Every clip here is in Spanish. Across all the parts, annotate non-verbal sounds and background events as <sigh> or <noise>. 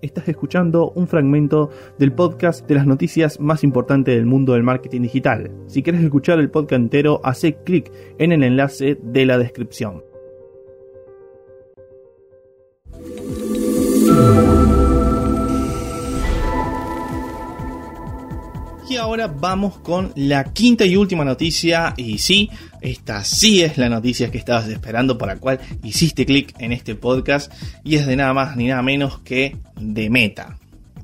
Estás escuchando un fragmento del podcast de las noticias más importantes del mundo del marketing digital. Si quieres escuchar el podcast entero, hace clic en el enlace de la descripción. Y ahora vamos con la quinta y última noticia. Y sí, esta sí es la noticia que estabas esperando, por la cual hiciste clic en este podcast. Y es de nada más ni nada menos que de Meta.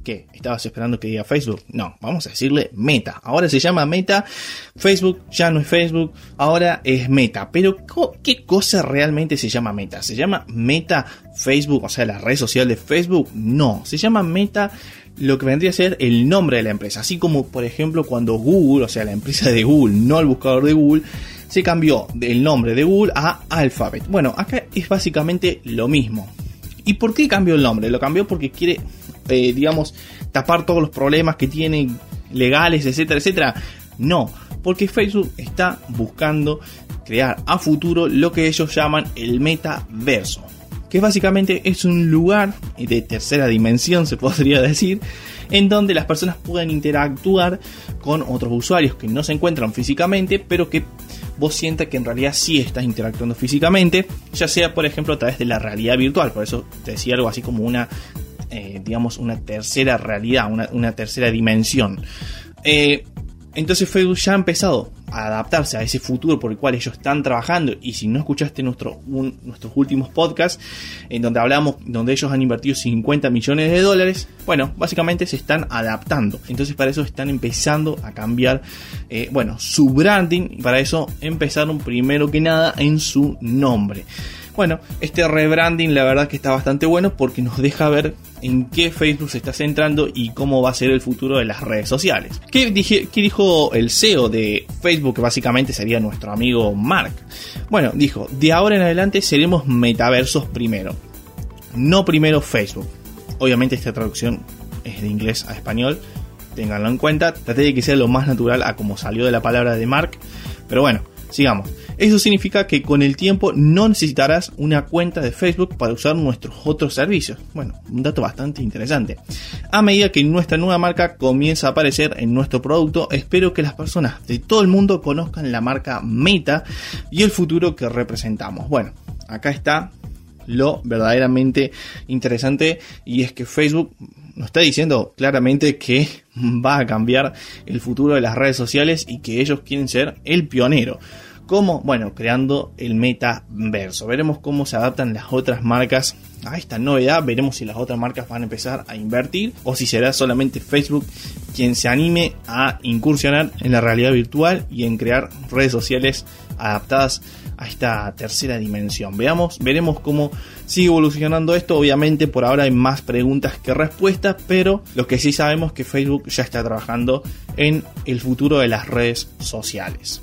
¿Qué? ¿Estabas esperando que diga Facebook? No, vamos a decirle Meta. Ahora se llama Meta. Facebook ya no es Facebook, ahora es Meta. Pero ¿qué cosa realmente se llama Meta? ¿Se llama Meta Facebook, o sea, la red social de Facebook? No, se llama Meta lo que vendría a ser el nombre de la empresa. Así como, por ejemplo, cuando Google, o sea, la empresa de Google, no el buscador de Google, se cambió del nombre de Google a Alphabet. Bueno, acá es básicamente lo mismo. ¿Y por qué cambió el nombre? Lo cambió porque quiere, eh, digamos, tapar todos los problemas que tiene legales, etcétera, etcétera. No, porque Facebook está buscando crear a futuro lo que ellos llaman el metaverso que básicamente es un lugar de tercera dimensión, se <laughs> podría decir, en donde las personas pueden interactuar con otros usuarios que no se encuentran físicamente, pero que vos sientas que en realidad sí estás interactuando físicamente, ya sea por ejemplo a través de la realidad virtual, por eso te decía algo así como una, eh, digamos, una tercera realidad, una, tercera dimensión. Eh, entonces Facebook ya ha empezado adaptarse a ese futuro por el cual ellos están trabajando. Y si no escuchaste nuestro, nuestros últimos podcasts, en donde hablamos, donde ellos han invertido 50 millones de dólares, bueno, básicamente se están adaptando. Entonces para eso están empezando a cambiar, eh, bueno, su branding. Y para eso empezaron primero que nada en su nombre. Bueno, este rebranding la verdad que está bastante bueno porque nos deja ver en qué Facebook se está centrando y cómo va a ser el futuro de las redes sociales. ¿Qué, dijo el CEO de Facebook, que básicamente sería nuestro amigo Mark? Bueno, dijo, de ahora en adelante seremos metaversos primero, no primero Facebook. Obviamente esta traducción es de inglés a español, ténganlo en cuenta, traté de que sea lo más natural a como salió de la palabra de Mark, pero bueno, sigamos. Eso significa que con el tiempo no necesitarás una cuenta de Facebook para usar nuestros otros servicios. Bueno, un dato bastante interesante. A medida que nuestra nueva marca comienza a aparecer en nuestro producto, espero que las personas de todo el mundo conozcan la marca Meta y el futuro que representamos. Bueno, acá está lo verdaderamente interesante y es que Facebook nos está diciendo claramente que va a cambiar el futuro de las redes sociales y que ellos quieren ser el pionero. ¿Cómo? Bueno, creando el metaverso. Veremos cómo se adaptan las otras marcas a esta novedad. Veremos si las otras marcas van a empezar a invertir o si será solamente Facebook quien se anime a incursionar en la realidad virtual y en crear redes sociales adaptadas a esta tercera dimensión. Veamos, veremos cómo sigue evolucionando esto. Obviamente por ahora hay más preguntas que respuestas, pero lo que sí sabemos es que Facebook ya está trabajando en el futuro de las redes sociales.